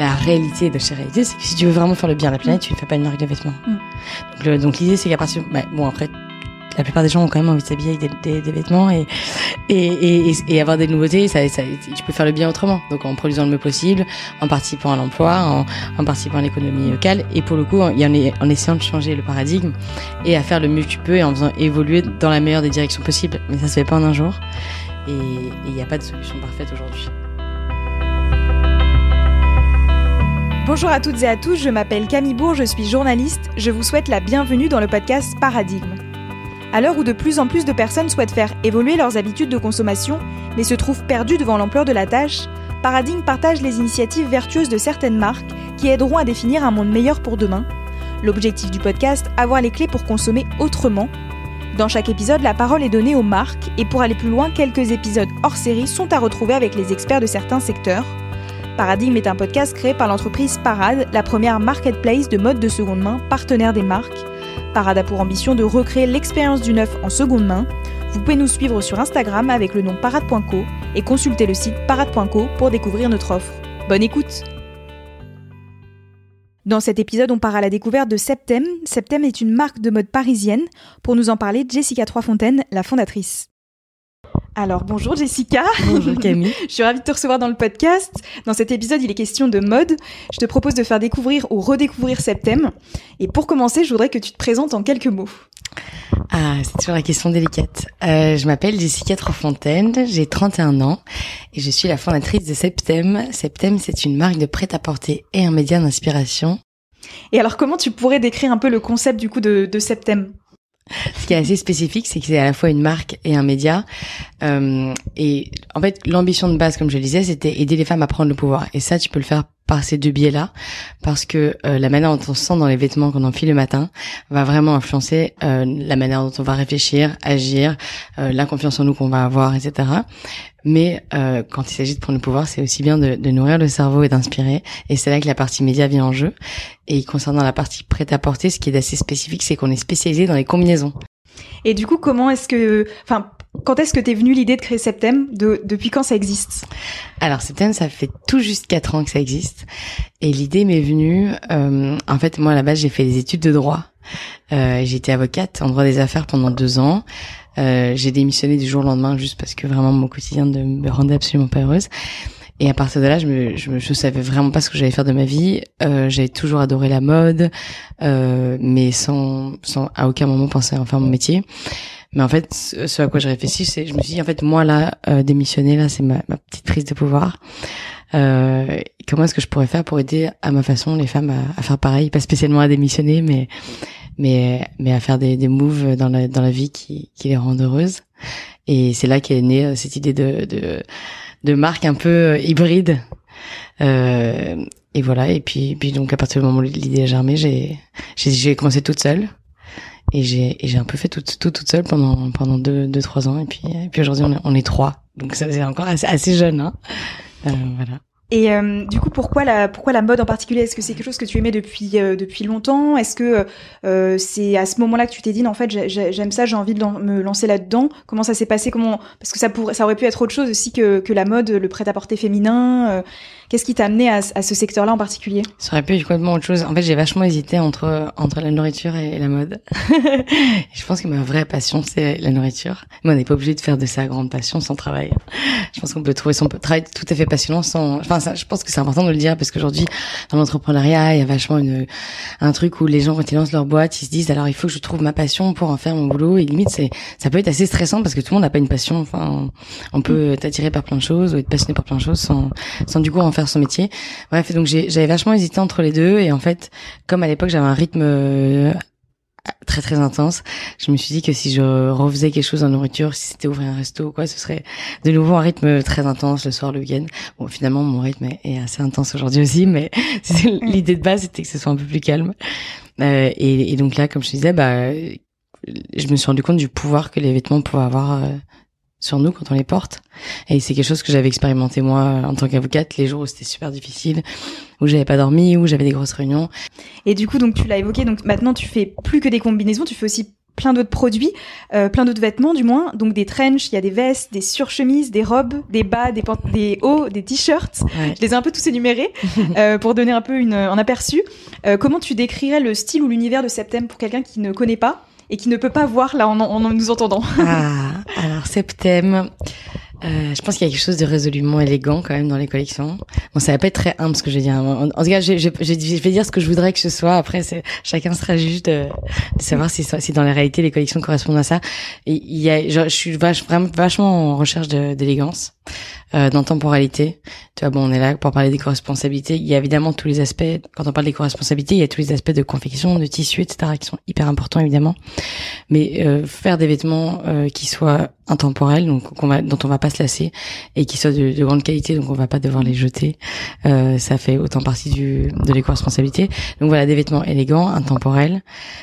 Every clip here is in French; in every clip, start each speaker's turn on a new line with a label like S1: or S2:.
S1: la réalité de chez réalité, c'est que si tu veux vraiment faire le bien à la planète, tu ne fais pas une marque de vêtements.
S2: Mm.
S1: Donc, l'idée, c'est qu'à partir, bah, bon après, la plupart des gens ont quand même envie de s'habiller avec des, des, vêtements et, et, et, et, avoir des nouveautés, ça, ça, tu peux faire le bien autrement. Donc en produisant le mieux possible, en participant à l'emploi, en, en, participant à l'économie locale et pour le coup, en, en, essayant de changer le paradigme et à faire le mieux que tu peux et en faisant évoluer dans la meilleure des directions possibles. Mais ça se fait pas en un jour et il n'y a pas de solution parfaite aujourd'hui.
S2: Bonjour à toutes et à tous, je m'appelle Camille Bourg, je suis journaliste. Je vous souhaite la bienvenue dans le podcast Paradigme. À l'heure où de plus en plus de personnes souhaitent faire évoluer leurs habitudes de consommation, mais se trouvent perdues devant l'ampleur de la tâche, Paradigme partage les initiatives vertueuses de certaines marques qui aideront à définir un monde meilleur pour demain. L'objectif du podcast, avoir les clés pour consommer autrement. Dans chaque épisode, la parole est donnée aux marques et pour aller plus loin, quelques épisodes hors série sont à retrouver avec les experts de certains secteurs. Paradigme est un podcast créé par l'entreprise Parade, la première marketplace de mode de seconde main partenaire des marques. Parade a pour ambition de recréer l'expérience du neuf en seconde main. Vous pouvez nous suivre sur Instagram avec le nom parade.co et consulter le site parade.co pour découvrir notre offre. Bonne écoute Dans cet épisode, on part à la découverte de Septem. Septem est une marque de mode parisienne. Pour nous en parler, Jessica Troisfontaine, la fondatrice. Alors bonjour Jessica.
S1: Bonjour Camille.
S2: je suis ravie de te recevoir dans le podcast. Dans cet épisode, il est question de mode. Je te propose de faire découvrir ou redécouvrir Septem. Et pour commencer, je voudrais que tu te présentes en quelques mots.
S1: Ah, c'est toujours la question délicate. Euh, je m'appelle Jessica Trofontaine, j'ai 31 ans et je suis la fondatrice de Septem. Septem, c'est une marque de prêt-à-porter et un média d'inspiration.
S2: Et alors, comment tu pourrais décrire un peu le concept du coup de, de Septem
S1: ce qui est assez spécifique, c'est que c'est à la fois une marque et un média. Euh, et en fait, l'ambition de base, comme je le disais, c'était aider les femmes à prendre le pouvoir. Et ça, tu peux le faire par ces deux biais-là, parce que euh, la manière dont on se sent dans les vêtements qu'on enfile le matin va vraiment influencer euh, la manière dont on va réfléchir, agir, euh, la confiance en nous qu'on va avoir, etc. Mais euh, quand il s'agit de prendre le pouvoir, c'est aussi bien de, de, nourrir le cerveau et d'inspirer. Et c'est là que la partie média vient en jeu. Et concernant la partie prête à porter, ce qui est assez spécifique, c'est qu'on est spécialisé dans les combinaisons.
S2: Et du coup, comment est-ce que, enfin, quand est-ce que t'es venue l'idée de créer Septem de, Depuis quand ça existe?
S1: Alors Septem, ça fait tout juste quatre ans que ça existe. Et l'idée m'est venue, euh, en fait, moi à la base, j'ai fait des études de droit. Euh, J'étais avocate en droit des affaires pendant deux ans. Euh, j'ai démissionné du jour au lendemain juste parce que vraiment mon quotidien ne me rendait absolument pas heureuse. Et à partir de là, je me, je, je savais vraiment pas ce que j'allais faire de ma vie. Euh, J'avais toujours adoré la mode, euh, mais sans, sans à aucun moment penser en faire mon métier. Mais en fait, ce à quoi je réfléchis, c'est, je me suis dit, en fait, moi là, euh, démissionner là, c'est ma, ma, petite prise de pouvoir. Euh, comment est-ce que je pourrais faire pour aider à ma façon les femmes à, à, faire pareil, pas spécialement à démissionner, mais mais mais à faire des, des moves dans la dans la vie qui qui les rendent heureuses. Et c'est là qu'est née euh, cette idée de de de marque un peu euh, hybride. Euh, et voilà. Et puis puis donc à partir du moment où l'idée a germé, j'ai j'ai commencé toute seule et j'ai j'ai un peu fait tout, tout toute seule pendant pendant deux deux trois ans. Et puis et puis aujourd'hui on est, on est trois. Donc ça c'est encore assez, assez jeune hein. Euh, voilà.
S2: Et euh, du coup, pourquoi la, pourquoi la mode en particulier? Est-ce que c'est quelque chose que tu aimais depuis, euh, depuis longtemps? Est-ce que euh, c'est à ce moment-là que tu t'es dit, en fait, j'aime ça, j'ai envie de me lancer là-dedans? Comment ça s'est passé? Comment Parce que ça, pourrait, ça aurait pu être autre chose aussi que, que la mode, le prêt-à-porter féminin. Qu'est-ce qui t'a amené à, à ce secteur-là en particulier?
S1: Ça aurait pu être complètement autre chose. En fait, j'ai vachement hésité entre, entre la nourriture et la mode. je pense que ma vraie passion, c'est la nourriture. Mais on n'est pas obligé de faire de sa grande passion sans travail. Je pense qu'on peut trouver son travail tout à fait passionnant sans... Enfin, je pense que c'est important de le dire parce qu'aujourd'hui, dans l'entrepreneuriat, il y a vachement une, un truc où les gens, quand ils lancent leur boîte, ils se disent alors il faut que je trouve ma passion pour en faire mon boulot. Et limite, c'est, ça peut être assez stressant parce que tout le monde n'a pas une passion. Enfin, on peut être attiré par plein de choses ou être passionné par plein de choses sans, sans du coup en faire son métier. Bref, donc j'avais vachement hésité entre les deux et en fait, comme à l'époque j'avais un rythme très très intense. Je me suis dit que si je refaisais quelque chose en nourriture, si c'était ouvrir un resto ou quoi, ce serait de nouveau un rythme très intense le soir, le week-end. Bon, finalement, mon rythme est assez intense aujourd'hui aussi, mais l'idée de base c'était que ce soit un peu plus calme. Euh, et, et, donc là, comme je disais, bah, je me suis rendu compte du pouvoir que les vêtements pouvaient avoir euh, sur nous quand on les porte. Et c'est quelque chose que j'avais expérimenté moi en tant qu'avocate, les jours où c'était super difficile, où j'avais pas dormi, où j'avais des grosses réunions.
S2: Et du coup, donc tu l'as évoqué, donc maintenant tu fais plus que des combinaisons, tu fais aussi plein d'autres produits, euh, plein d'autres vêtements du moins. Donc des trenches, il y a des vestes, des surchemises, des robes, des bas, des, des hauts, des t-shirts. Je les ai un peu tous énumérés euh, pour donner un peu une, un aperçu. Euh, comment tu décrirais le style ou l'univers de Septem pour quelqu'un qui ne connaît pas? Et qui ne peut pas voir là en, en, nous entendant
S1: Ah, alors Septem, euh, je pense qu'il y a quelque chose de résolument élégant quand même dans les collections. Bon, ça va pas être très humble ce que je vais dire. En, tout cas, je, je, je, vais dire ce que je voudrais que ce soit. Après, chacun sera juste de, de savoir si, si dans la réalité les collections correspondent à ça. Il y a, je, suis vraiment vachement en recherche d'élégance euh, d'intemporalité. Tu vois, bon, on est là pour parler des co-responsabilités. Il y a évidemment tous les aspects, quand on parle des co-responsabilités, il y a tous les aspects de confection, de tissu, etc., qui sont hyper importants, évidemment. Mais euh, faire des vêtements euh, qui soient intemporels, donc qu'on va, dont on va pas se lasser, et qui soient de, de, grande qualité, donc on va pas devoir les jeter, euh, ça fait autant partie du, de l'éco-responsabilité. Donc voilà, des vêtements élégants, intemporels.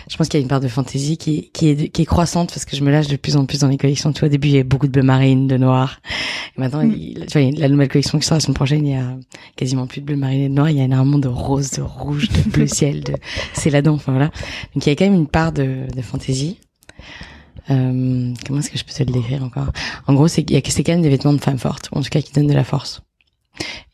S1: Je pense qu'il y a une part de fantaisie qui, qui, est, qui est croissante, parce que je me lâche de plus en plus dans les collections. Tu vois, au début, il y avait beaucoup de bleu marine, de noir. Et maintenant, mm. il, tu vois, la nouvelle collection qui sort la semaine prochaine, il y a quasiment plus de bleu marine et de noir. Il y a énormément de rose, de rouge, de bleu ciel, de c'est là-dedans. Enfin voilà. Donc il y a quand même une part de, de fantaisie. Euh, comment est-ce que je peux te le décrire encore? En gros, c'est qu'il y a c'est quand même des vêtements de femmes fortes, en tout cas qui donnent de la force.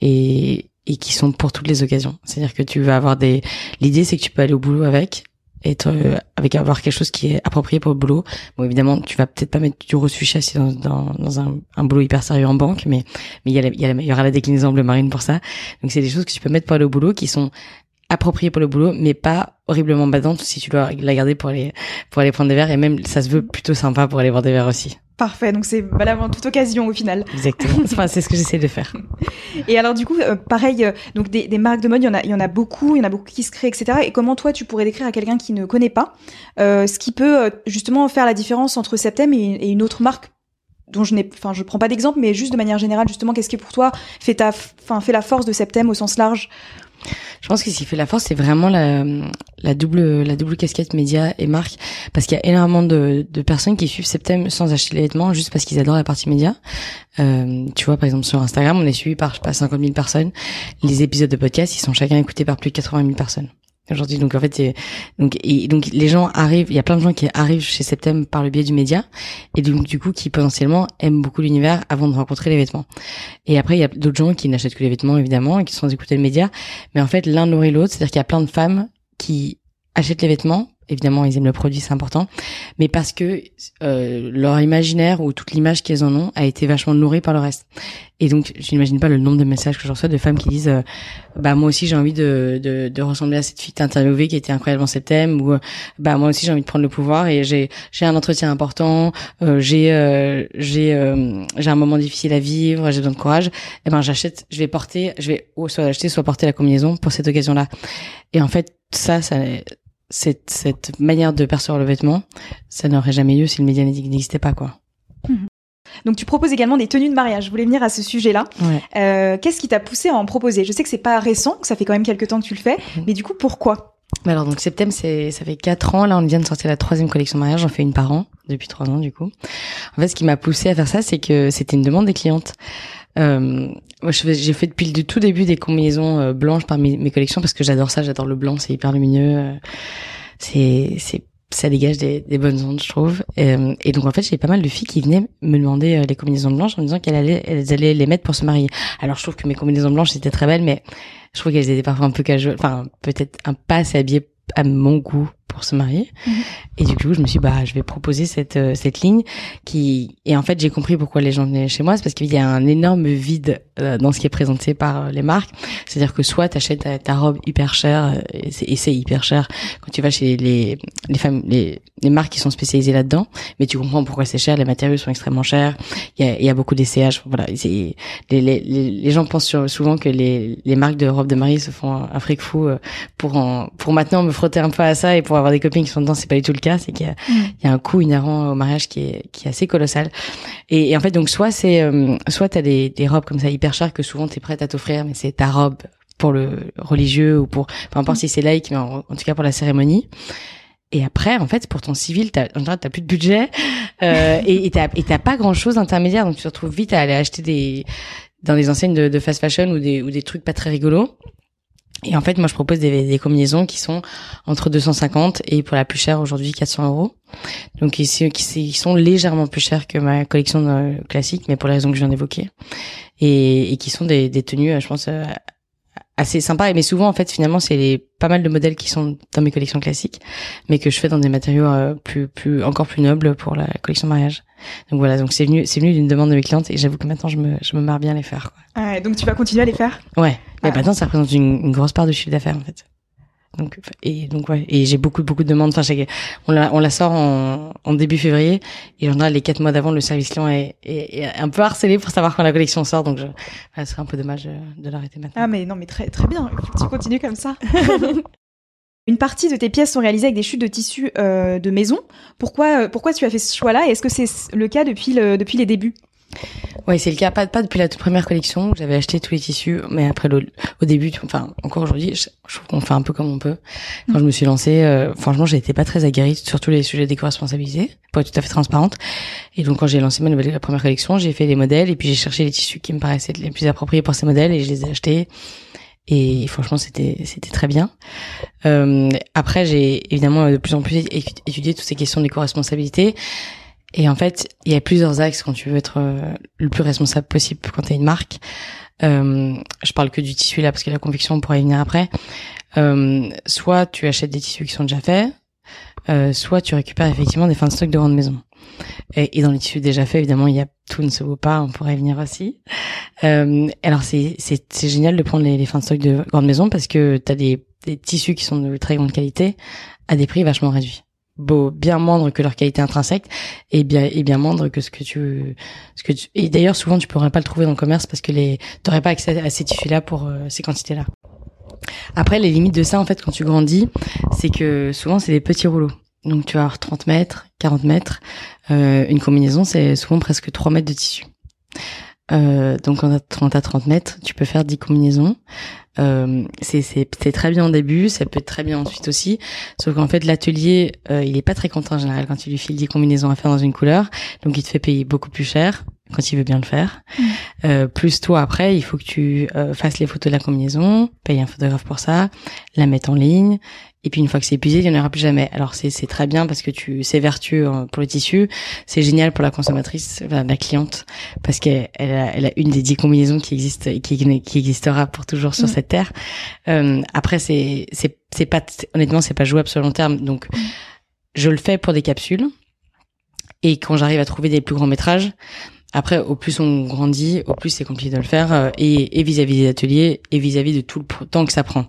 S1: Et et qui sont pour toutes les occasions. C'est-à-dire que tu vas avoir des. L'idée, c'est que tu peux aller au boulot avec, être euh, avec avoir quelque chose qui est approprié pour le boulot. Bon, évidemment, tu vas peut-être pas mettre du reçu châssis dans, dans, dans un, un, boulot hyper sérieux en banque, mais mais il y, a il, y, a il y aura la déclinaison bleu marine pour ça. Donc c'est des choses que tu peux mettre pour au boulot qui sont appropriées pour le boulot, mais pas horriblement badantes si tu dois la garder pour aller pour aller prendre des verres. Et même ça se veut plutôt sympa pour aller boire des verres aussi.
S2: Parfait, donc c'est valable en toute occasion au final.
S1: Exactement. Enfin, c'est ce que j'essaie de faire.
S2: Et alors du coup, euh, pareil, euh, donc des, des, marques de mode, il y en a, il y en a beaucoup, il y en a beaucoup qui se créent, etc. Et comment toi, tu pourrais décrire à quelqu'un qui ne connaît pas euh, ce qui peut justement faire la différence entre Septem et, et une autre marque dont je n'ai, enfin, je prends pas d'exemple, mais juste de manière générale, justement, qu'est-ce qui pour toi fait ta, enfin, fait la force de Septem au sens large?
S1: Je pense que ce qui fait la force, c'est vraiment la, double la double casquette média et marque, parce qu'il y a énormément de, de personnes qui suivent Septem sans acheter les vêtements, juste parce qu'ils adorent la partie média. Euh, tu vois, par exemple sur Instagram, on est suivi par je sais pas 50 000 personnes. Les épisodes de podcast, ils sont chacun écoutés par plus de 80 000 personnes aujourd'hui. Donc en fait, donc et donc les gens arrivent, il y a plein de gens qui arrivent chez Septem par le biais du média et donc du coup qui potentiellement aiment beaucoup l'univers avant de rencontrer les vêtements. Et après il y a d'autres gens qui n'achètent que les vêtements évidemment et qui sont écouter le média, mais en fait l'un nourrit l'autre, c'est-à-dire qu'il y a plein de femmes qui achètent les vêtements évidemment ils aiment le produit c'est important mais parce que euh, leur imaginaire ou toute l'image qu'elles en ont a été vachement nourrie par le reste et donc, je n'imagine pas le nombre de messages que je reçois de femmes qui disent, euh, bah moi aussi j'ai envie de, de, de, ressembler à cette fille interviewée qui était incroyable dans cet thème, ou bah moi aussi j'ai envie de prendre le pouvoir et j'ai j'ai un entretien important, euh, j'ai euh, j'ai j'ai un moment difficile à vivre, j'ai besoin de courage. Et eh ben j'achète, je vais porter, je vais soit acheter, soit porter la combinaison pour cette occasion-là. Et en fait, ça, ça cette, cette manière de percevoir le vêtement, ça n'aurait jamais eu si le média n'existait pas, quoi.
S2: Mmh. Donc tu proposes également des tenues de mariage. Je voulais venir à ce sujet-là. Euh, Qu'est-ce qui t'a poussé à en proposer? Je sais que c'est pas récent, que ça fait quand même quelques temps que tu le fais, mhm. mais du coup pourquoi?
S1: Alors donc septembre c'est ça fait quatre ans. Là on vient de sortir la troisième collection mariage. J'en fais une par an depuis trois ans du coup. En fait ce qui m'a poussé à faire ça c'est que c'était une demande des clientes. Euh, j'ai fait depuis le tout début des combinaisons euh, blanches parmi mes collections parce que j'adore ça j'adore le blanc c'est hyper lumineux. Euh, c'est c'est ça dégage des, des, bonnes ondes, je trouve. Et, euh, et donc en fait, j'ai pas mal de filles qui venaient me demander euh, les combinaisons blanches en me disant qu'elles allaient, elles allaient les mettre pour se marier. Alors je trouve que mes combinaisons blanches étaient très belles, mais je trouve qu'elles étaient parfois un peu casual, enfin peut-être un pas assez à mon goût pour se marier. Mhm. Et du coup, je me suis dit, bah, je vais proposer cette euh, cette ligne qui et en fait, j'ai compris pourquoi les gens venaient chez moi, c'est parce qu'il y a un énorme vide euh, dans ce qui est présenté par euh, les marques. C'est-à-dire que soit tu achètes ta, robe hyper chère et c'est hyper cher quand tu vas chez les les femmes les, les marques qui sont spécialisées là-dedans, mais tu comprends pourquoi c'est cher, les matériaux sont extrêmement chers, il y a, y a beaucoup d'essayages, voilà, les, les, les, les gens pensent souvent que les les marques de robes de mariée se font un fric fou pour en pour maintenant me frotter un peu à ça et pour avoir des copines qui sont dedans, c'est pas du tout le cas. C'est qu'il y, a, mm. il y a un coût inhérent au mariage qui est, qui est assez colossal. Et, et en fait, donc soit c'est, euh, soit t'as des, des robes comme ça hyper chères que souvent t'es prête à t'offrir, mais c'est ta robe pour le religieux ou pour, peu importe si c'est laïque, mais en, tout cas pour la cérémonie. Et après, en fait, pour ton civil, t'as, t'as plus de budget euh, et, et t'as, et t'as pas grand chose d'intermédiaire, donc tu te retrouves vite à aller acheter des dans des enseignes de, de fast fashion ou des ou des trucs pas très rigolos Et en fait, moi, je propose des, des, combinaisons qui sont entre 250 et pour la plus chère aujourd'hui 400 euros. Donc, ils, qui sont légèrement plus chers que ma collection euh, classique, mais pour les raisons que je viens d'évoquer. Et, et, qui sont des, des tenues, je pense, euh, assez sympa mais souvent en fait finalement c'est les pas mal de modèles qui sont dans mes collections classiques mais que je fais dans des matériaux euh, plus plus encore plus nobles pour la collection mariage donc voilà donc c'est venu c'est venu d'une demande de mes clientes et j'avoue que maintenant je me je me marre bien à les faire
S2: quoi. Ouais, donc tu vas continuer à les faire?
S1: Ouais mais ah. maintenant ça représente une, une grosse part de chiffre d'affaires en fait donc et donc ouais et j'ai beaucoup beaucoup de demandes. Enfin, on la on la sort en, en début février et en les quatre mois d'avant le service client est, est, un peu harcelé pour savoir quand la collection sort. Donc je, ce serait un peu dommage euh, de l'arrêter maintenant.
S2: Ah mais non mais très très bien. tu continues comme ça. Une partie de tes pièces sont réalisées avec des chutes de tissu euh, de maison. Pourquoi, euh, pourquoi tu as fait ce choix-là? Est-ce que c'est le cas depuis, le, depuis les débuts?
S1: Oui, c'est le cas. Pas, pas depuis la toute première collection j'avais acheté tous les tissus, mais après le, au début, enfin encore aujourd'hui, je, trouve qu'on fait un peu comme on peut. Quand je me suis lancée, euh, franchement, j'étais pas très aguerrie sur tous les sujets d'éco-responsabilité, pour être tout à fait transparente. Et donc quand j'ai lancé ma nouvelle la première collection, j'ai fait des modèles et puis j'ai cherché les tissus qui me paraissaient les plus appropriés pour ces modèles et je les ai achetés. Et franchement, c'était c'était très bien. Euh, après, j'ai évidemment de plus en plus étudié toutes ces questions d'éco-responsabilité. Et en fait, il y a plusieurs axes quand tu veux être euh, le plus responsable possible quand tu as une marque. Euh, je parle que du tissu là parce que la conviction on pourra y venir après. Euh, soit tu achètes des tissus qui sont déjà faits, euh, soit tu récupères effectivement des fins de stock de grande maison. Et, dans les tissus déjà faits, évidemment, il y a tout ne se vaut pas. On pourrait y venir aussi. Euh, alors c'est c'est génial de prendre les, les, fins de stock de grande maison parce que tu as des, des tissus qui sont de très grande qualité à des prix vachement réduits beau, bien moindre que leur qualité intrinsèque et bien et bien moindre que ce que tu ce que tu et d'ailleurs souvent tu pourrais pas le trouver dans le commerce parce que les t'aurais pas accès à ces tissus là pour euh, ces quantités là après les limites de ça en fait quand tu grandis c'est que souvent c'est des petits rouleaux. Donc tu vas avoir 30 mètres 40 mètres euh, une combinaison c'est souvent presque 3 mètres de tissu euh, donc quand t'as 30 mètres tu peux faire 10 combinaisons euh, c'est très bien au début, ça peut être très bien ensuite aussi. Sauf qu'en fait, l'atelier, euh, il est pas très content en général quand tu lui files des combinaisons à faire dans une couleur, donc il te fait payer beaucoup plus cher quand il veut bien le faire. Mm. Euh, plus toi après, il faut que tu euh, fasses les photos de la combinaison, paye un photographe pour ça, la mettre en ligne, et puis une fois que c'est épuisé, il n'y en aura plus jamais. Alors c'est c'est très bien parce que tu c'est vertueux hein, pour le tissu, c'est génial pour la consommatrice, la, cliente, parce qu'elle elle a, elle a, une des dix combinaisons qui existent et qui, qui existera pour toujours sur mm. cette terre. Euh, après c'est c'est c'est pas honnêtement c'est pas jouable sur le long terme, donc mm. je le fais pour des capsules. Et quand j'arrive à trouver des plus grands métrages, après, au plus on grandit, au plus c'est compliqué de le faire, euh, et vis-à-vis des ateliers, et vis-à-vis de tout le temps que ça prend.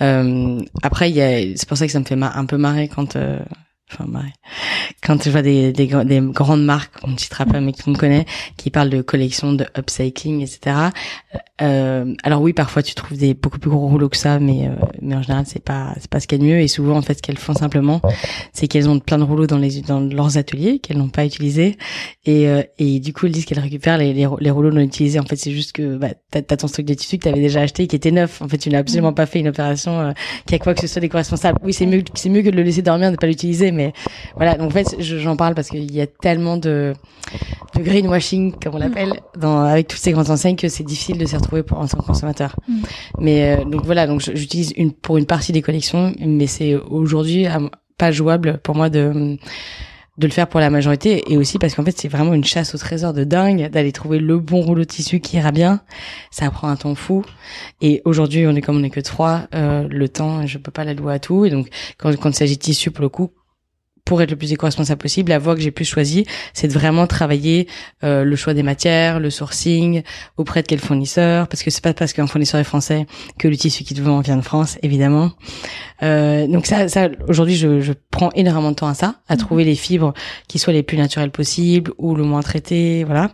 S1: Euh, après, il c'est pour ça que ça me fait un peu marrer quand euh, enfin quand je vois des, des, des grandes marques, on ne citera pas mais qu'on connaît, qui parlent de collection, de upcycling, etc. Euh, alors oui, parfois tu trouves des beaucoup plus gros rouleaux que ça, mais euh, mais en général c'est pas c'est pas ce qu'il y a de mieux. Et souvent en fait ce qu'elles font simplement, c'est qu'elles ont plein de rouleaux dans les dans leurs ateliers qu'elles n'ont pas utilisés, et euh, et du coup elles disent qu'elles récupèrent les, les, rouleaux non utilisés. En fait c'est juste que bah, t'as as ton stock de tissus que t'avais déjà acheté qui était neuf. En fait tu n'as absolument pas fait une opération euh, qui a quoi que ce soit des responsables Oui c'est mieux c'est mieux que de le laisser dormir, de pas l'utiliser mais voilà. Donc en fait, j'en parle parce qu'il y a tellement de, de greenwashing, comme on l'appelle, dans avec toutes ces grandes enseignes que c'est difficile de s'y retrouver pour en tant que consommateur. Mm. Mais euh, donc voilà, donc j'utilise une pour une partie des collections, mais c'est aujourd'hui pas jouable pour moi de de le faire pour la majorité et aussi parce qu'en fait c'est vraiment une chasse au trésor de dingue d'aller trouver le bon rouleau de tissu qui ira bien ça prend un temps fou et aujourd'hui on est comme on est que trois euh, le temps je peux pas l'allouer à tout et donc quand, quand il s'agit de tissu pour le coup pour être le plus éco-responsable possible, la voie que j'ai plus choisie, c'est de vraiment travailler euh, le choix des matières, le sourcing, auprès de quel fournisseur, parce que c'est pas parce qu'un fournisseur est français que le tissu qui te vend vient de France, évidemment. Euh, donc ça, ça aujourd'hui, je, je, prends énormément de temps à ça, à mhm. trouver les fibres qui soient les plus naturelles possibles ou le moins traitées, voilà.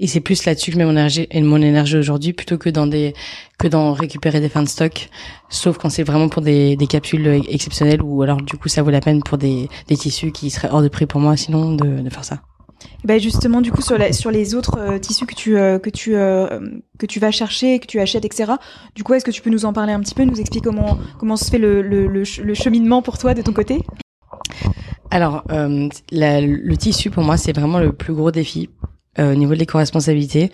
S1: Et c'est plus là-dessus que je mets mon énergie, mon énergie aujourd'hui, plutôt que dans des, que dans récupérer des fins de stock. Sauf quand c'est vraiment pour des, des capsules exceptionnelles ou alors du coup ça vaut la peine pour des, des tissus qui seraient hors de prix pour moi sinon de, de faire ça.
S2: Ben justement, du coup, sur, la, sur les autres euh, tissus que tu euh, que tu euh, que tu vas chercher, que tu achètes, etc. Du coup, est-ce que tu peux nous en parler un petit peu, nous expliquer comment comment se fait le, le, le, le cheminement pour toi de ton côté?
S1: Alors, la, le tissu pour moi, c'est vraiment le plus gros défi euh, au niveau de l'éco-responsabilité,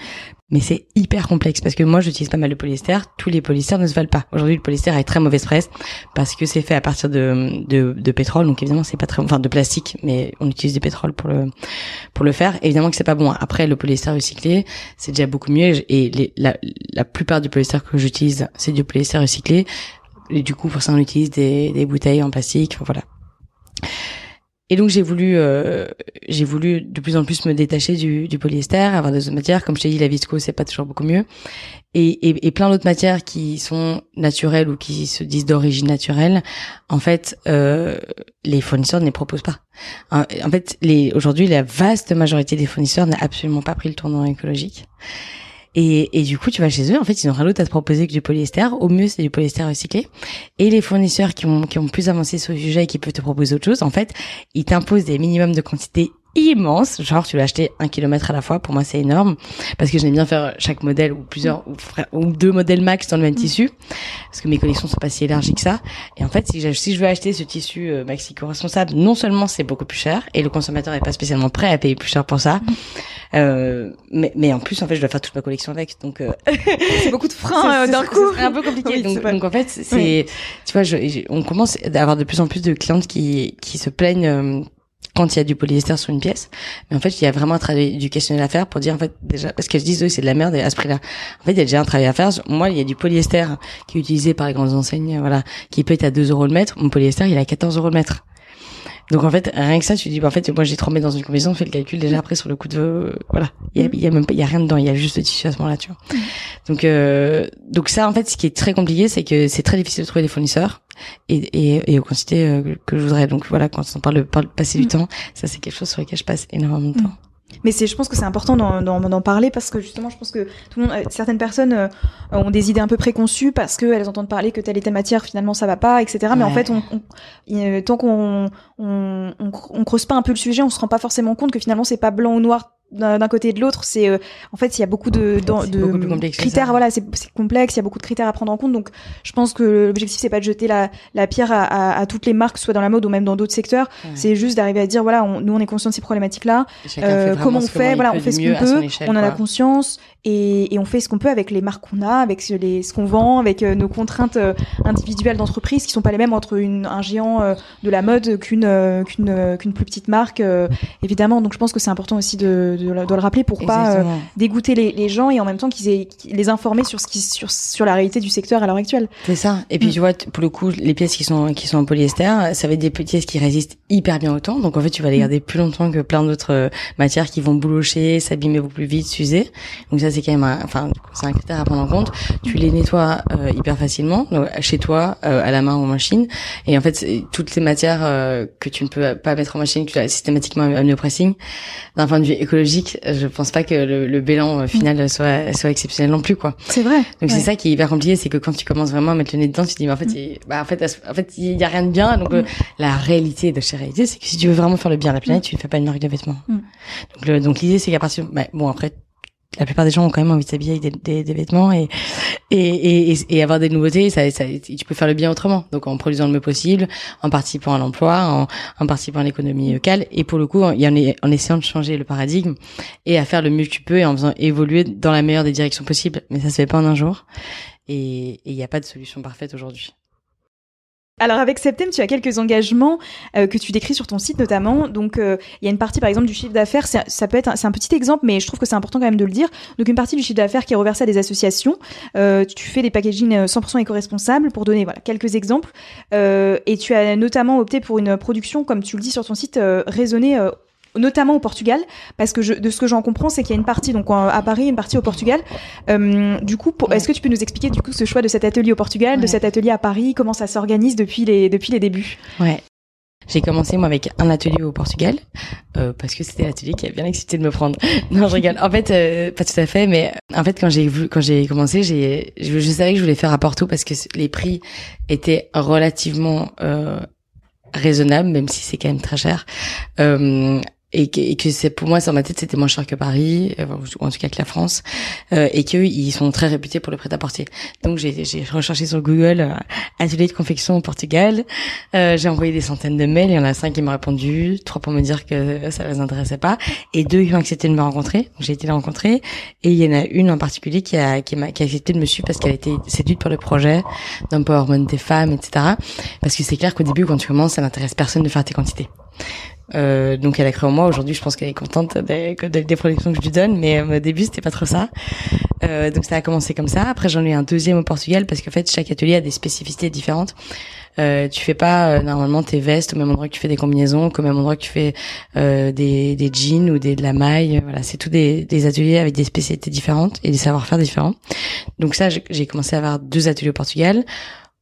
S1: mais c'est hyper complexe parce que moi j'utilise pas mal de polyester. Tous les polyesters ne se valent pas. Aujourd'hui, le polyester est très mauvaise presse parce que c'est fait à partir de, de, de pétrole, donc évidemment c'est pas très, enfin de plastique, mais on utilise du pétrole pour le pour le faire. Évidemment que c'est pas bon. Après, le polyester recyclé, c'est déjà beaucoup mieux et la, la plupart du polyester que j'utilise, c'est du polyester recyclé. Et du coup, pour ça, on utilise des, des bouteilles en plastique. Voilà. Et donc j'ai voulu, euh, j'ai voulu de plus en plus me détacher du, du polyester, avoir des autres matières. Comme je t'ai dit, la visco c'est pas toujours beaucoup mieux. Et, et, et plein d'autres matières qui sont naturelles ou qui se disent d'origine naturelle. En fait, euh, les fournisseurs ne les proposent pas. En fait, les aujourd'hui, la vaste majorité des fournisseurs n'a absolument pas pris le tournant écologique. Et, du coup, tu vas chez eux, en fait, ils n'ont rien d'autre à te proposer que du polyester. Au mieux, c'est du polyester recyclé. Et les fournisseurs qui ont, qui ont plus avancé sur le sujet et qui peuvent te proposer autre chose, en fait, ils t'imposent des minimums de quantité immense, genre tu vas acheter un kilomètre à la fois, pour moi c'est énorme, parce que j'aime bien faire chaque modèle ou plusieurs ou, ou, deux modèles max dans le même tissu, parce que mes collections sont pas si élargies que ça. Et en fait, si, si je veux acheter ce tissu euh, maxi co-responsable, non seulement c'est beaucoup plus cher et le consommateur est pas spécialement prêt à payer plus cher pour ça, euh, mais, mais en plus en fait je dois faire toute ma collection avec, donc euh,
S2: c'est beaucoup de freins euh, d'un coup,
S1: c'est un peu compliqué. donc, donc, en fait c'est, tu vois, je, on commence à avoir de plus en plus de clientes qui qui se plaignent euh, quand il y a du polyester sur une pièce. Mais en fait, il y a vraiment un travail éducationnel à faire pour dire, en fait, déjà, parce qu'elles se disent, oui, c'est de la merde à ce prix-là. En fait, il y a déjà un travail à faire. Moi, il y a du polyester qui est utilisé par les grandes enseignes, voilà, qui peut être à 2 euros le mètre. Mon polyester, il est à 14 euros le mètre. Donc en fait, rien que ça, tu dis, bah, en fait, moi j'ai trempé dans une combinaison, on fait le calcul déjà après sur le coup de, voilà, il y a, y a, même pas, il y a rien dedans, il y a juste le tissu à ce moment-là, tu vois. Donc euh, donc ça, en fait, ce qui est très compliqué, c'est que c'est très difficile de trouver des fournisseurs et, et, et aux quantités euh, que je voudrais. Donc voilà, quand on parle de passer du mm. temps, ça c'est quelque chose sur lequel je passe énormément de temps. Mm.
S2: Mais c'est, je pense que c'est important d'en parler parce que justement, je pense que tout le monde, euh, certaines personnes euh, ont des idées un peu préconçues parce qu'elles entendent parler que telle et telle matière finalement ça va pas, etc. Mais en fait, on, on, tant qu'on on, on, on, creuse pas un peu le sujet, on se rend pas forcément compte que finalement c'est pas blanc ou noir d'un côté et de l'autre c'est euh, en fait il y a beaucoup de, de, critères voilà c'est complexe il y a beaucoup de critères à prendre en compte. Donc je pense que l'objectif c'est pas de jeter la, la pierre à, à, à, toutes les marques soit dans la mode ou même dans d'autres secteurs. C'est juste d'arriver à dire voilà on, nous on est conscient de ces problématiques là euh, comment on fait voilà on fait ce qu'on peut on en a conscience et, et, on fait ce qu'on peut avec les marques qu'on a, avec les, ce qu'on vend, avec euh, nos contraintes euh, individuelles d'entreprise qui sont pas les mêmes entre une, un géant euh, de la mode qu'une qu'une qu'une plus petite marque, évidemment. Donc je pense que c'est important aussi de, de, de, le rappeler pour pas dégoûter les, les, gens et en même temps qu'ils aient les informer sur ce qui sur sur la réalité du secteur à l'heure actuelle.
S1: C'est ça. Et puis mm. tu vois pour le coup les pièces qui sont qui sont en polyester, ça va être des pièces qui résistent hyper bien au temps. Donc en fait tu vas les mm. garder plus longtemps que plein d'autres matières qui vont boulocher, s'abîmer beaucoup plus vite, s'user. Donc ça c'est quand même un, enfin c'est un critère à prendre en compte. Tu les nettoies euh, hyper facilement donc, chez toi euh, à la main ou en machine et en fait toutes ces matières euh, que tu ne peux pas mettre en machine, tu as systématiquement amené au pressing. D'un point de vue écologique, je pense pas que le, le bilan final soit soit exceptionnel non plus quoi.
S2: C'est vrai.
S1: Donc c'est ça qui est hyper compliqué, c'est que quand tu commences vraiment à mettre le nez dedans, tu te dis mais en fait il, bah en fait en fait il y a rien de bien. Donc mm. la réalité de chez réalité, c'est que si tu veux vraiment faire le bien à la planète, mm. tu ne fais pas une marque de vêtements. Mm. Donc donc l'idée c'est qu'à partir bah, bon après la plupart des gens ont quand même envie de s'habiller avec des, vêtements et, et, et, avoir des nouveautés, ça, ça, tu peux faire le bien autrement. Donc en produisant le mieux possible, en participant à l'emploi, en, en participant à l'économie locale, et pour le coup, en, en essayant de changer le paradigme et à faire le mieux que tu peux et en faisant évoluer dans la meilleure des directions possibles. Mais ça se fait pas en un jour et il n'y a pas de solution parfaite aujourd'hui.
S2: Alors avec Septem, tu as quelques engagements euh, que tu décris sur ton site notamment. Donc euh, il y a une partie par exemple du chiffre d'affaires, ça peut être c'est un petit exemple, mais je trouve que c'est important quand même de le dire. Donc une partie du chiffre d'affaires qui est reversé à des associations. Euh, tu fais des packaging 100% éco-responsables pour donner voilà quelques exemples. et tu as notamment opté pour une production, comme tu le dis sur ton site, raisonnée notamment au Portugal, parce que je, de ce que j'en comprends, c'est qu'il y a une partie donc à Paris, une partie au Portugal. Euh, du coup, est-ce que tu peux nous expliquer du coup ce choix de cet atelier au Portugal, de cet atelier à Paris, comment ça s'organise depuis les depuis les débuts?
S1: Ouais. J'ai commencé moi avec un atelier au Portugal euh, parce que c'était l'atelier qui a bien accepté de me prendre. Non, je rigole. En fait, euh, pas tout à fait, mais en fait quand j'ai vu quand j'ai commencé, j'ai je, je, savais que je voulais faire à Porto parce que les prix étaient relativement euh, raisonnables, même si c'est quand même très cher. Euh, et que, et que c'est pour moi, dans ma tête, c'était moins cher que Paris, euh, ou en tout cas que la France, euh, et qu'eux, ils sont très réputés pour le prêt-à-porter. Donc j'ai, recherché sur Google euh, atelier de confection au Portugal. Euh, j'ai envoyé des centaines de mails. Il y en a cinq qui m'ont répondu, trois pour me dire que ça les intéressait pas, et deux qui ont accepté de me rencontrer. J'ai été les rencontrer, et il y en a une en particulier qui a qui, m'a, qui a accepté de me suivre parce qu'elle était séduite pour le projet d'empowerment des femmes, etc. Parce que c'est clair qu'au début, quand tu commences, ça n'intéresse personne de faire tes quantités. Euh, donc elle a cru en moi. Aujourd'hui, je pense qu'elle est contente des, des, productions que je lui donne, mais euh, au début, c'était pas trop ça. Euh, donc ça a commencé comme ça. Après, j'en ai un deuxième au Portugal parce qu'en fait, chaque atelier a des spécificités différentes. Euh, tu fais pas euh, normalement tes vestes au même endroit que tu fais des combinaisons, au même endroit que tu fais euh, des, des jeans ou des de la maille. Voilà, c'est tout des, des ateliers avec des spécialités différentes et des savoir-faire différents. Donc ça, j'ai commencé à avoir deux ateliers au Portugal.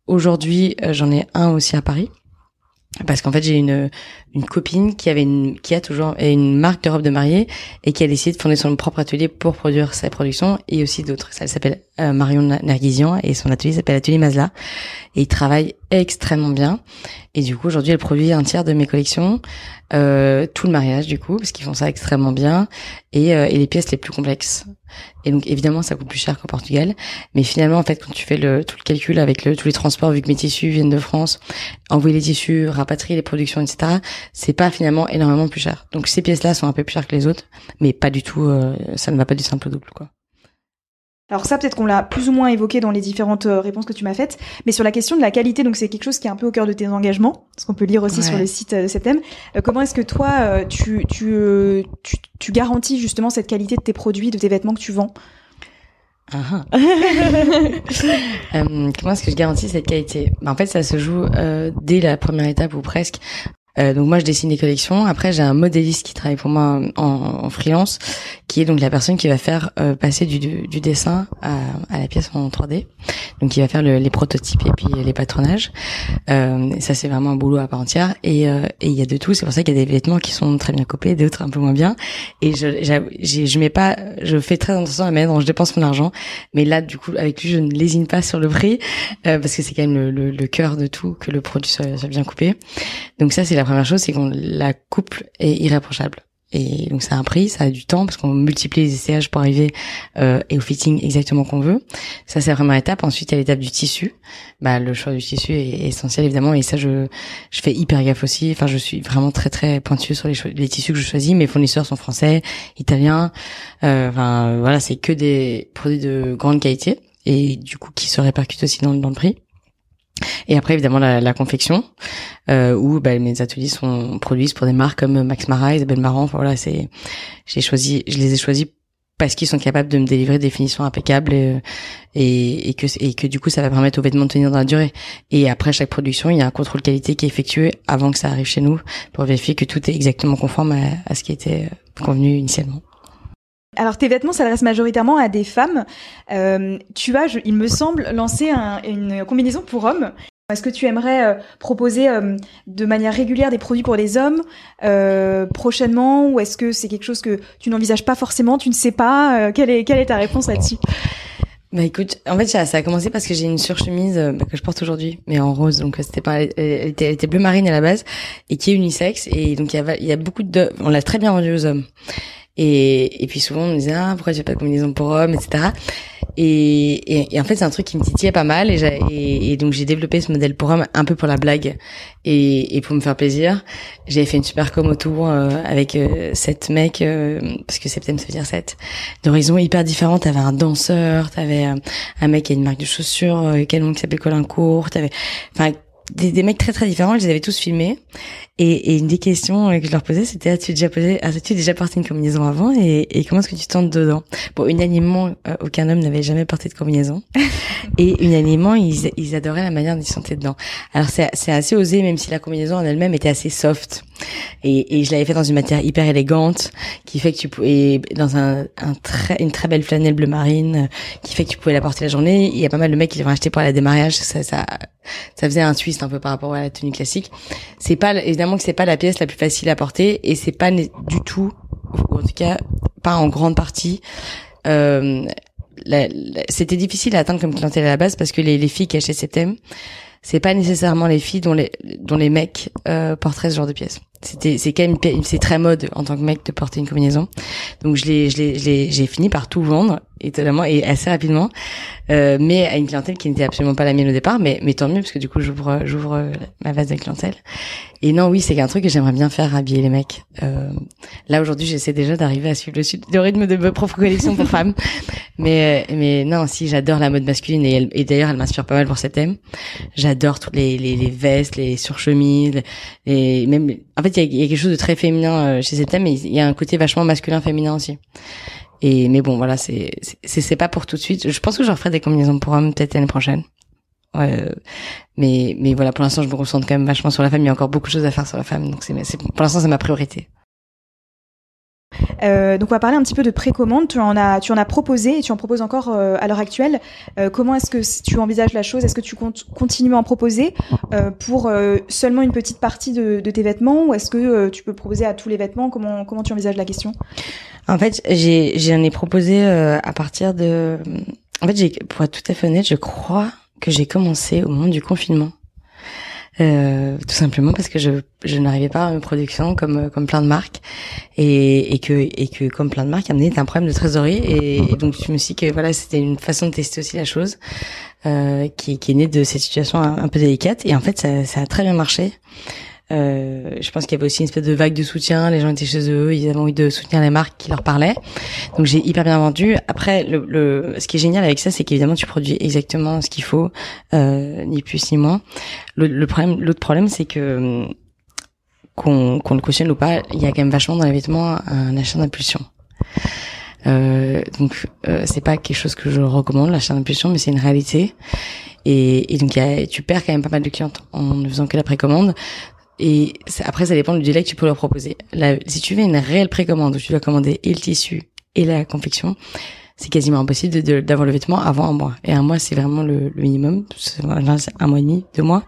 S1: Aujourd'hui, j'en ai un aussi à Paris parce qu'en fait j'ai une une copine qui avait une qui a toujours une marque de robe de mariée et qui a décidé de fonder son propre atelier pour produire sa production et aussi d'autres. Ça s'appelle euh, Marion Narguisian et son atelier s'appelle Atelier Mazla et il travaille extrêmement bien. Et du coup aujourd'hui elle produit un tiers de mes collections, euh, tout le mariage du coup parce qu'ils font ça extrêmement bien et, euh, et les pièces les plus complexes. Et donc évidemment ça coûte plus cher qu'au Portugal, mais finalement en fait quand tu fais le tout le calcul avec le, tous les transports vu que mes tissus viennent de France, envoyer les tissus, rapatrier les productions etc, c'est pas finalement énormément plus cher. Donc ces pièces-là sont un peu plus chères que les autres, mais pas du tout, euh, ça ne va pas du simple au double quoi.
S2: Alors ça, peut-être qu'on l'a plus ou moins évoqué dans les différentes euh, réponses que tu m'as faites, mais sur la question de la qualité, donc c'est quelque chose qui est un peu au cœur de tes engagements, ce qu'on peut lire aussi sur le site de Septem. comment est-ce que toi, tu, tu, tu, tu garantis justement cette qualité de tes produits, de tes vêtements que tu vends?
S1: Ah, ah. euh, comment est-ce que je garantis cette qualité? Bah, En fait, ça se joue euh, dès la première étape ou presque. Euh, donc moi je dessine des collections. Après j'ai un modéliste qui travaille pour moi en, en, freelance, qui est donc la personne qui va faire euh, passer du, du, dessin à, à, la pièce en 3D. Donc il va faire le, les prototypes et puis les patronages. Euh, ça c'est vraiment un boulot à part entière. Et euh, il y a de tout. C'est pour ça qu'il y a des vêtements qui sont très bien copiés, d'autres un peu moins bien. Et je, je mets pas, je fais très attention à dont je dépense mon argent. Mais là du coup avec lui je ne lésine pas sur le prix euh, parce que c'est quand même le, le, le, cœur de tout que le produit soit, soit bien coupé. Donc ça c'est première chose, c'est qu'on la couple est irréprochable. Et donc ça a un prix, ça a du temps parce qu'on multiplie les essayages pour arriver euh, et au fitting exactement qu'on veut. Ça c'est la première étape. Ensuite il y a l'étape du tissu. Bah le choix du tissu est essentiel évidemment et ça je je fais hyper gaffe aussi. Enfin je suis vraiment très très pointueux sur les, les tissus que je choisis. Mes fournisseurs sont français, italiens. Euh, enfin voilà c'est que des produits de grande qualité et du coup qui se répercutent aussi dans, dans le prix. Et après, évidemment, la, la confection, euh, où bah, mes ateliers sont produits pour des marques comme Max Mara, Isabelle Marant. Enfin, voilà, c'est, j'ai choisi, je les ai choisis parce qu'ils sont capables de me délivrer des finitions impeccables et, et, et, que et que du coup ça va permettre aux vêtements de tenir dans la durée. Et après chaque production, il y a un contrôle qualité qui est effectué avant que ça arrive chez nous pour vérifier que tout est exactement conforme à ce qui était convenu initialement.
S2: Alors tes vêtements s'adressent majoritairement à des femmes. Euh, tu as, il me semble, lancé un, une combinaison pour hommes. Est-ce que tu aimerais euh, proposer euh, de manière régulière des produits pour les hommes euh, prochainement ou est-ce que c'est quelque chose que tu n'envisages pas forcément, tu ne sais pas quelle est quelle est ta réponse là-dessus?
S1: Bah écoute, en fait ça, a commencé parce que j'ai une surchemise bah, que je porte aujourd'hui, mais en rose, donc c'était pas, elle était, bleu marine à la base et qui est unisexe et donc il y a, y a beaucoup de, on l'a très bien vendue aux hommes. Et, et puis souvent on me disait ah pourquoi tu fais pas de combinaison pour hommes etc. Et, et, en fait c'est un truc qui me titillait pas mal et, et, donc j'ai développé ce modèle pour hommes un peu pour la blague et, pour me faire plaisir. J'avais fait une super com autour euh, avec euh, sept mecs euh, parce que septembre ça veut dire sept d'horizons hyper différents. T'avais un danseur, t'avais un mec qui a une marque de chaussures, euh, qui s'appelait Colin Court, t'avais enfin des, des mecs très très différents. Je les avais tous filmés et, et, une des questions que je leur posais, c'était as-tu déjà posé, as-tu déjà porté une combinaison avant et, et comment est-ce que tu tentes dedans? Bon, unanimement, euh, aucun homme n'avait jamais porté de combinaison et unanimement, ils, ils adoraient la manière dont ils sentaient dedans. Alors c'est, c'est assez osé, même si la combinaison en elle-même était assez soft. Et, et je l'avais fait dans une matière hyper élégante, qui fait que tu pouvais dans un, un très, une très belle flanelle bleu marine, qui fait que tu pouvais la porter la journée. Il y a pas mal de mecs qui l'ont acheté pour la démarrage. Ça, ça, ça faisait un twist un peu par rapport à la tenue classique. C'est pas évidemment que c'est pas la pièce la plus facile à porter et c'est pas du tout, ou en tout cas pas en grande partie. Euh, c'était difficile à atteindre comme clientèle à la base parce que les, les filles qui achetaient ces thèmes, c'est pas nécessairement les filles dont les dont les mecs euh, porteraient ce genre de pièces. C'était, c'est quand même, c'est très mode en tant que mec de porter une combinaison. Donc je l'ai, je l'ai, j'ai fini par tout vendre étonnamment et assez rapidement, euh, mais à une clientèle qui n'était absolument pas la mienne au départ. Mais, mais tant mieux parce que du coup j'ouvre, j'ouvre ma base de clientèle. Et non, oui, c'est un truc que j'aimerais bien faire, habiller les mecs. Euh, là aujourd'hui, j'essaie déjà d'arriver à suivre le, le rythme de ma propre collection pour femmes. Mais, mais non, si j'adore la mode masculine et, et d'ailleurs elle m'inspire pas mal pour cet thème. J'adore toutes les, les, les vestes, les surchemises, les même. En fait, il y, a, quelque chose de très féminin euh, chez ces thèmes, mais il y a un côté vachement masculin féminin aussi. Et mais bon, voilà, c'est c'est pas pour tout de suite. Je pense que j'en ferai des combinaisons pour hommes peut-être l'année prochaine. Ouais, mais mais voilà, pour l'instant, je me concentre quand même vachement sur la femme. Il y a encore beaucoup de choses à faire sur la femme, donc c'est pour l'instant c'est ma priorité.
S2: Euh, donc on va parler un petit peu de précommande. Tu en as, tu en as proposé et tu en proposes encore euh, à l'heure actuelle. Euh, comment est-ce que tu envisages la chose? Est-ce que tu comptes continuer à en proposer pour seulement une petite partie de, tes vêtements? Ou est-ce que tu peux proposer à tous les vêtements? Comment comment tu envisages la question?
S1: En fait, j'ai j'en ai proposé à partir de. En fait, pour être tout à fait honnête, je crois que j'ai commencé au moment du confinement. Euh, tout simplement parce que je, je n'arrivais pas à une production comme comme plein de marques. Et, et que et que comme plein de marques amenait un problème de trésorerie. Et, donc je me suis dit que voilà c'était une façon de tester aussi la chose euh, qui, qui est née de cette situation un, un peu délicate. Et en fait ça, ça a très bien marché euh, je pense qu'il y avait aussi une espèce de vague de soutien. Les gens étaient chez eux, ils avaient envie de soutenir les marques qui leur parlaient. Donc j'ai hyper bien vendu. Après, le, le, ce qui est génial avec ça, c'est qu'évidemment tu produis exactement ce qu'il faut, euh, ni plus ni moins. Le, le problème, l'autre problème, c'est que qu'on qu'on le cautionne ou pas, il y a quand même vachement dans les vêtements un achat d'impulsion. Euh, donc euh, c'est pas quelque chose que je recommande l'achat d'impulsion, mais c'est une réalité. Et, et donc y a, tu perds quand même pas mal de clientes en ne faisant que la précommande. Et après, ça dépend du délai que tu peux leur proposer. si tu fais une réelle précommande où tu dois commander et le tissu et la confection, c'est quasiment impossible d'avoir le vêtement avant un mois. Et un mois, c'est vraiment le, le minimum. Un mois et demi, deux mois.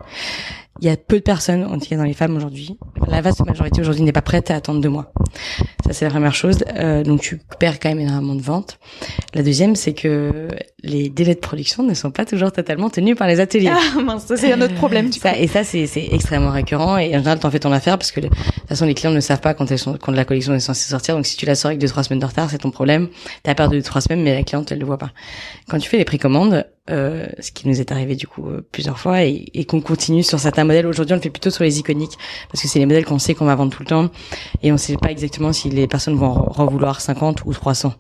S1: Il y a peu de personnes, en tout cas dans les femmes aujourd'hui, la vaste majorité aujourd'hui n'est pas prête à attendre deux mois. Ça c'est la première chose. Euh, donc tu perds quand même énormément de ventes. La deuxième, c'est que les délais de production ne sont pas toujours totalement tenus par les ateliers.
S2: Ah mince, ça c'est un autre problème.
S1: ça, et ça c'est extrêmement récurrent. Et en général, t'en fais ton affaire parce que de toute façon les clients ne savent pas quand elles sont, quand la collection est censée sortir. Donc si tu la sors avec deux trois semaines de retard, c'est ton problème. T'as perdu deux trois semaines, mais la cliente elle le voit pas. Quand tu fais les précommandes, euh, ce qui nous est arrivé du coup euh, plusieurs fois et, et qu'on continue sur certains modèles. Aujourd'hui, on le fait plutôt sur les iconiques parce que c'est les modèles qu'on sait qu'on va vendre tout le temps et on sait pas exactement si les personnes vont en vouloir 50 ou 300.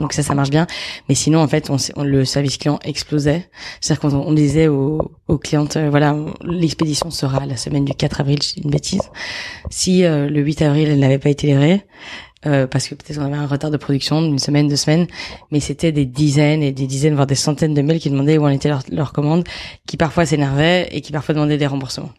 S1: Donc ça, ça marche bien. Mais sinon, en fait, on, le service client explosait. C'est-à-dire qu'on on disait aux, aux clientes, euh, voilà, l'expédition sera la semaine du 4 avril, une bêtise. Si le 8 avril, elle n'avait pas été livrée, euh, parce que peut-être on avait un retard de production d'une semaine, deux semaines, mais c'était des dizaines et des dizaines, voire des centaines de mails qui demandaient où en était leur, leur commande, qui parfois s'énervaient et qui parfois demandaient des remboursements.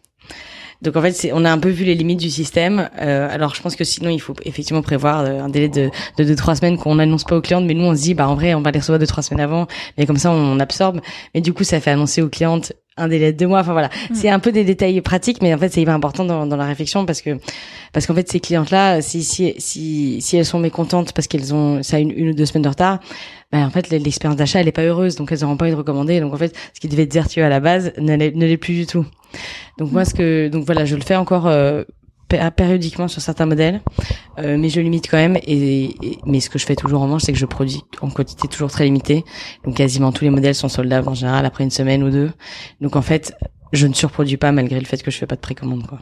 S1: Donc en fait, on a un peu vu les limites du système. Euh, alors je pense que sinon, il faut effectivement prévoir euh, un délai de, de trois semaines qu'on n'annonce pas aux clientes, mais nous on se dit, bah en vrai, on va les recevoir deux trois semaines avant, mais comme ça on absorbe. Mais du coup, ça fait annoncer aux clientes un délai de deux mois. Enfin voilà, mm. c'est un peu des détails pratiques, mais en fait c'est hyper important dans, dans la réflexion parce que parce qu'en fait ces clientes là, si si si si elles sont mécontentes parce qu'elles ont ça une, une ou deux semaines de retard, ben en fait l'expérience d'achat elle est pas heureuse, donc elles n'auront pas envie de recommander. Donc en fait ce qui devait être vertueux à la base ne l'est plus du tout. Donc moi ce que donc voilà je le fais encore euh, périodiquement sur certains modèles, euh, mais je limite quand même. Et, mais ce que je fais toujours en manche, c'est que je produis en quantité toujours très limitée. Donc quasiment tous les modèles sont soldables en général après une semaine ou deux. Donc en fait, je ne surproduis pas malgré le fait que je fais pas de précommande quoi.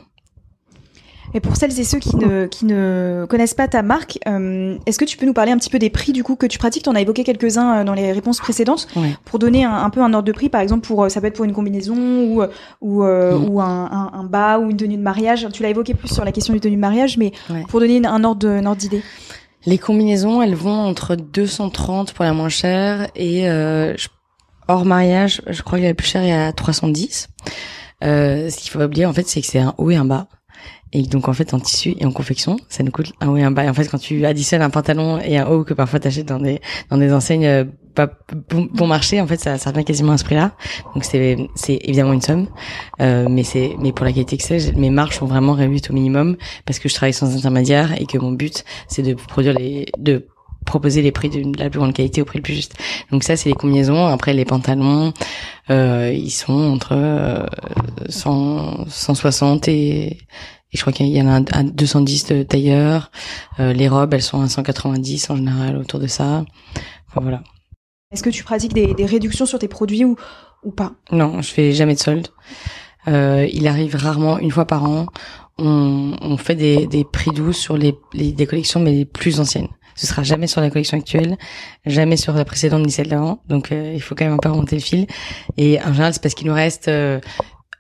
S2: Et pour celles et ceux qui ne, qui ne connaissent pas ta marque, euh, est-ce que tu peux nous parler un petit peu des prix du coup que tu pratiques? Tu en as évoqué quelques-uns euh, dans les réponses précédentes. Pour donner un, un, peu un ordre de prix, par exemple, pour euh, ça peut être pour une combinaison ou ou, mm. ou un, un, un, bas ou une tenue de mariage. Tu l'as évoqué plus sur la question du tenue de mariage, mais pour donner un ordre d'idée.
S1: Les combinaisons, elles vont entre 230 pour la moins chère et euh, hors mariage, je crois que la plus chère est à 310. Euh, ce qu'il faut pas oublier en fait, c'est que c'est un haut et un bas. Et donc en fait en tissu et en confection, ça nous coûte un haut et un bas. En fait quand tu additionnes un pantalon et un haut que parfois t'achètes dans des dans des enseignes euh, pas bon, marché, en fait ça, ça revient quasiment à ce prix-là. Donc c'est c'est évidemment une somme, euh, mais c'est mais pour la qualité que c'est, mes marges sont vraiment réduites au minimum parce que je travaille sans intermédiaire et que mon but c'est de produire les de proposer les prix de la plus grande qualité au prix le plus juste. Donc ça, c'est les combinaisons. Après, les pantalons, euh, ils sont entre 100, euh, 160 et, Et je crois qu'il y en a un, 210 de tailleurs. les robes, elles sont à 190 en général autour de ça. Enfin, voilà.
S2: Est-ce que tu pratiques des, des, réductions sur tes produits ou, ou pas?
S1: Non, je fais jamais de solde. Euh, il arrive rarement une fois par an. On, on fait des, des prix doux sur les, les, des collections mais les plus anciennes. Ce sera jamais sur la collection actuelle, jamais sur la précédente ni celle d'avant. Donc euh, il faut quand même un peu remonter le fil. Et en général, c'est parce qu'il nous reste euh,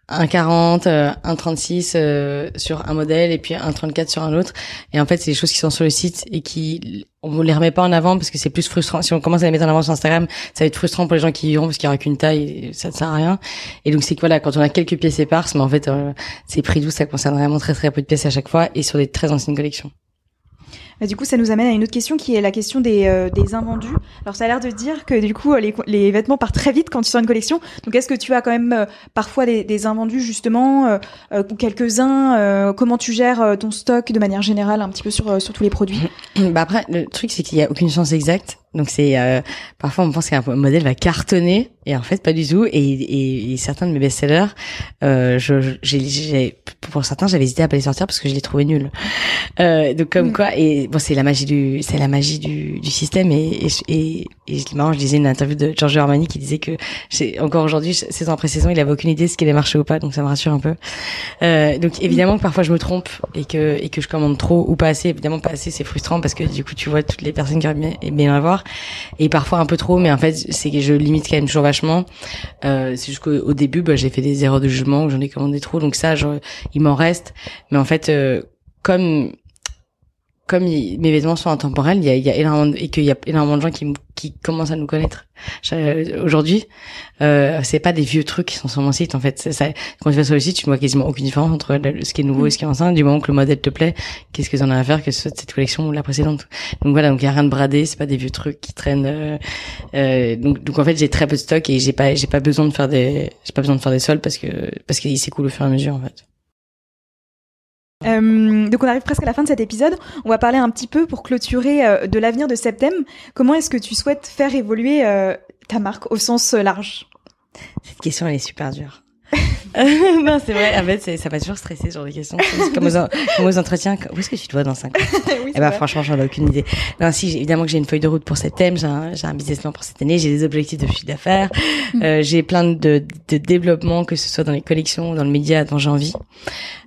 S1: un 40, euh, un 36 euh, sur un modèle et puis un 34 sur un autre. Et en fait, c'est des choses qui sont sur le site et qui on les remet pas en avant parce que c'est plus frustrant. Si on commence à les mettre en avant sur Instagram, ça va être frustrant pour les gens qui y vont parce qu'il y aura qu'une taille et ça ne sert à rien. Et donc c'est que voilà, quand on a quelques pièces éparses, mais en fait, euh, c'est prix doux, ça concerne vraiment très très peu de pièces à chaque fois et sur des très anciennes collections.
S2: Bah, du coup, ça nous amène à une autre question qui est la question des, euh, des invendus. Alors, ça a l'air de dire que du coup, les, les, vêtements partent très vite quand tu sors une collection. Donc, est-ce que tu as quand même euh, parfois des, des, invendus justement, euh, euh quelques-uns Comment tu gères ton stock de manière générale, un petit peu sur, sur tous les produits?
S1: Bah après, le truc c'est qu'il y a aucune chance exacte. Donc c'est euh, parfois on pense qu'un modèle va cartonner et en fait pas du tout. Et, et, et certains de mes best-sellers, euh, j'ai, pour certains j'avais hésité à pas les sortir parce que je les trouvais nuls. Euh, donc comme mm. quoi et bon c'est la magie du c'est la magie du, du système et et, et, et marrant je lisais une interview de Giorgio Armani qui disait que encore aujourd'hui saison après saison il avait aucune idée de ce qui allait marcher ou pas donc ça me rassure un peu. Euh, donc évidemment que parfois je me trompe et que et que je commande trop ou pas assez évidemment pas assez c'est frustrant parce que du coup tu vois toutes les personnes qui auraient bien, avoir et parfois un peu trop mais en fait c'est que je limite quand même toujours vachement euh, c'est juste qu'au début bah, j'ai fait des erreurs de jugement j'en ai commandé trop donc ça il m'en reste mais en fait euh, comme comme mes vêtements sont intemporels, il y a, il y a énormément de, et qu'il y a énormément de gens qui, qui commencent à nous connaître aujourd'hui. Euh, c'est pas des vieux trucs qui sont sur mon site en fait. Ça, quand tu vas sur le site, tu ne vois quasiment aucune différence entre ce qui est nouveau et ce qui est ancien. Du moment que le modèle te plaît, qu'est-ce que tu en as à faire que ce soit cette collection ou la précédente? Donc voilà, donc il y a rien de bradé, c'est pas des vieux trucs qui traînent. Euh, euh, donc donc en fait j'ai très peu de stock et j'ai pas j'ai pas besoin de faire des j'ai pas besoin de faire des soldes parce que parce qu'il s'écoule au fur et à mesure en fait.
S2: Euh, donc on arrive presque à la fin de cet épisode. On va parler un petit peu pour clôturer euh, de l'avenir de Septem. Comment est-ce que tu souhaites faire évoluer euh, ta marque au sens large?
S1: Cette question elle est super dure. non, c'est vrai. En fait, ça va toujours stresser sur des questions. Comme aux, comme aux entretiens. Où est-ce que tu te vois dans 5 ans? Oui, Eh ben, franchement, j'en ai aucune idée. Non, si, évidemment que j'ai une feuille de route pour cette thème. J'ai un, un business plan pour cette année. J'ai des objectifs de chiffre d'affaires. Mm. Euh, j'ai plein de, de développement, que ce soit dans les collections ou dans le média dont j'ai envie.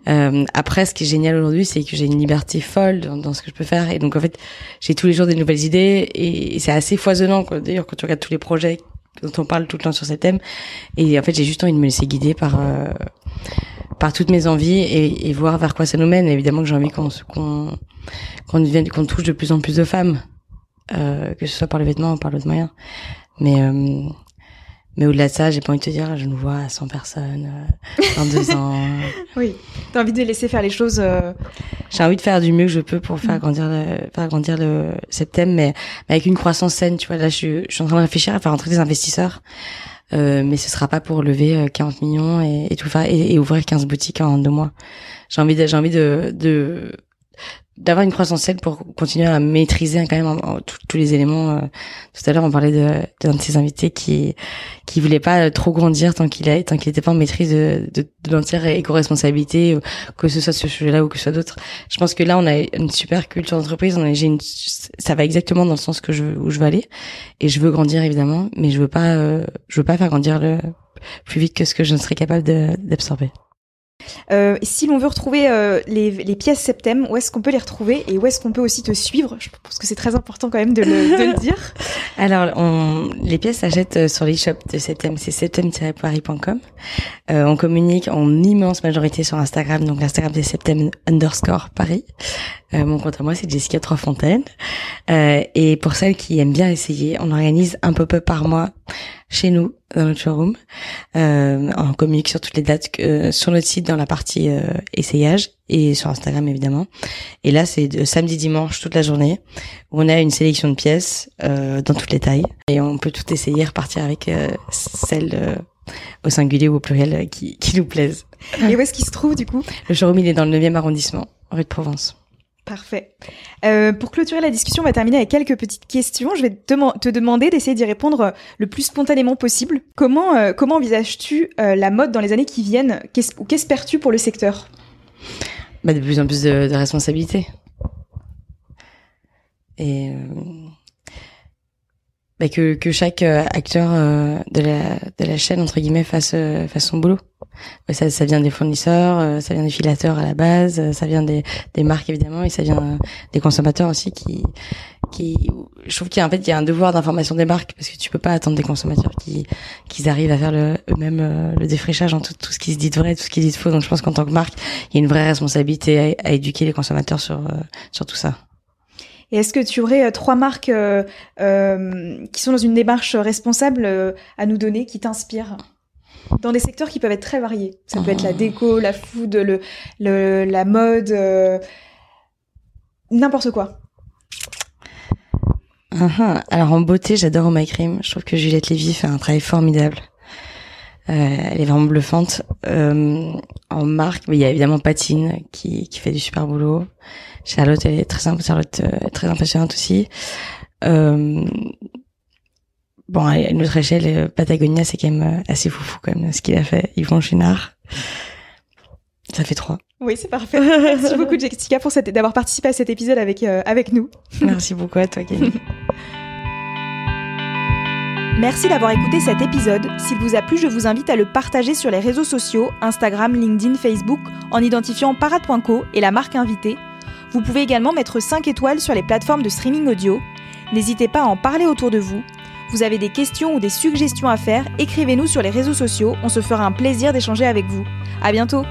S1: Euh, après, ce qui est génial aujourd'hui, c'est que j'ai une liberté folle dans, dans, ce que je peux faire. Et donc, en fait, j'ai tous les jours des nouvelles idées et, et c'est assez foisonnant. D'ailleurs, quand tu regardes tous les projets dont on parle tout le temps sur ces thèmes. Et en fait, j'ai juste envie de me laisser guider par euh, par toutes mes envies et, voir vers quoi ça nous mène. évidemment que j'ai envie qu'on qu'on qu'on qu'on touche de plus en plus de femmes, euh, que ce soit par le vêtement ou par l'autre moyen. Mais euh, mais au-delà de ça, j'ai pas envie de te dire, je nous vois à 100 personnes euh, dans deux ans.
S2: oui, t'as envie de laisser faire les choses. Euh...
S1: J'ai envie de faire du mieux que je peux pour faire mm. grandir le, faire grandir le septembre, mais, mais avec une croissance saine. Tu vois, là, je, suis, je suis en train de réfléchir à faire rentrer des investisseurs, euh, mais ce sera pas pour lever 40 euh, millions et, et tout faire et, et, ouvrir 15 boutiques en deux mois. J'ai envie, j'ai envie de, de d'avoir une croissance saine pour continuer à maîtriser quand même tous les éléments. Euh, tout à l'heure, on parlait d'un de, ses invités qui qui voulait pas trop grandir tant qu'il tant qu'il était pas en maîtrise de, de, de l'entière éco-responsabilité, que ce soit ce sujet-là ou que ce soit d'autres. Je pense que là, on a une super culture d'entreprise. On a, une, ça va exactement dans le sens que je où je veux aller et je veux grandir évidemment, mais je veux pas euh, je veux pas faire grandir le plus vite que ce que je ne serais capable d'absorber.
S2: Euh, si l'on veut retrouver euh, les, les, pièces Septem, où est-ce qu'on peut les retrouver et où est-ce qu'on peut aussi te suivre? Je pense que c'est très important quand même de le, de le dire.
S1: Alors, on, les pièces s'achètent euh, sur l'e-shop de Septem, c'est septem-paris.com. Euh, on communique en immense majorité sur Instagram, donc l'Instagram c'est septem underscore Paris. Euh, mon compte à moi c'est Jessica Troisfontaine. Euh, et pour celles qui aiment bien essayer, on organise un pop-up par mois chez nous dans notre showroom. Euh, on communique sur toutes les dates euh, sur notre site dans la partie euh, essayage et sur Instagram évidemment. Et là c'est de samedi dimanche toute la journée où on a une sélection de pièces euh, dans toutes les tailles et on peut tout essayer repartir avec euh, celle au singulier ou au pluriel qui, qui nous plaisent.
S2: Et où est-ce qu'il se trouve du coup?
S1: Le showroom il est dans le 9e arrondissement, rue de Provence.
S2: Parfait. Euh, pour clôturer la discussion, on va terminer avec quelques petites questions. Je vais te, te demander d'essayer d'y répondre le plus spontanément possible. Comment, euh, comment envisages-tu euh, la mode dans les années qui viennent? Qu'espères-tu pour le secteur?
S1: Bah, de plus en plus de, de responsabilités. Et euh, bah, que, que chaque euh, acteur euh, de, la, de la chaîne, entre guillemets, fasse, euh, fasse son boulot. Ouais, ça, ça vient des fournisseurs, ça vient des filateurs à la base, ça vient des, des marques évidemment, et ça vient des consommateurs aussi qui, qui, je trouve qu'il y a en fait il y a un devoir d'information des marques parce que tu peux pas attendre des consommateurs qui, qu'ils arrivent à faire le, eux-mêmes le défrichage en tout, tout ce qui se dit de vrai, tout ce qui se dit de faux. Donc je pense qu'en tant que marque, il y a une vraie responsabilité à, à éduquer les consommateurs sur, sur tout ça.
S2: Est-ce que tu aurais euh, trois marques euh, euh, qui sont dans une démarche responsable à nous donner, qui t'inspirent? Dans des secteurs qui peuvent être très variés. Ça peut être la déco, la food, la mode, n'importe quoi.
S1: Uh-huh. Alors en beauté, j'adore Oh My Cream. Je trouve que Juliette Lévy fait un travail formidable. Elle est vraiment bluffante. En marque, il y a évidemment Patine qui fait du super boulot. Charlotte, elle est très, imp- Charlotte, euh, est très impressionnante aussi. Euh, bon, à une autre échelle, euh, Patagonia, c'est quand même euh, assez foufou quand même ce qu'il a fait. Yvon Chinard. Ça fait trois.
S2: Oui, c'est parfait. Merci beaucoup Jessica pour d'avoir participé à cet épisode avec euh, avec nous.
S1: Merci beaucoup à toi, Camille.
S2: Merci d'avoir écouté cet épisode. S'il vous a plu, je vous invite à le partager sur les réseaux sociaux, Instagram, LinkedIn, Facebook, en identifiant parade.co et la marque invitée. Vous pouvez également mettre 5 étoiles sur les plateformes de streaming audio. N'hésitez pas à en parler autour de vous. Vous avez des questions ou des suggestions à faire, écrivez-nous sur les réseaux sociaux, on se fera un plaisir d'échanger avec vous. À bientôt!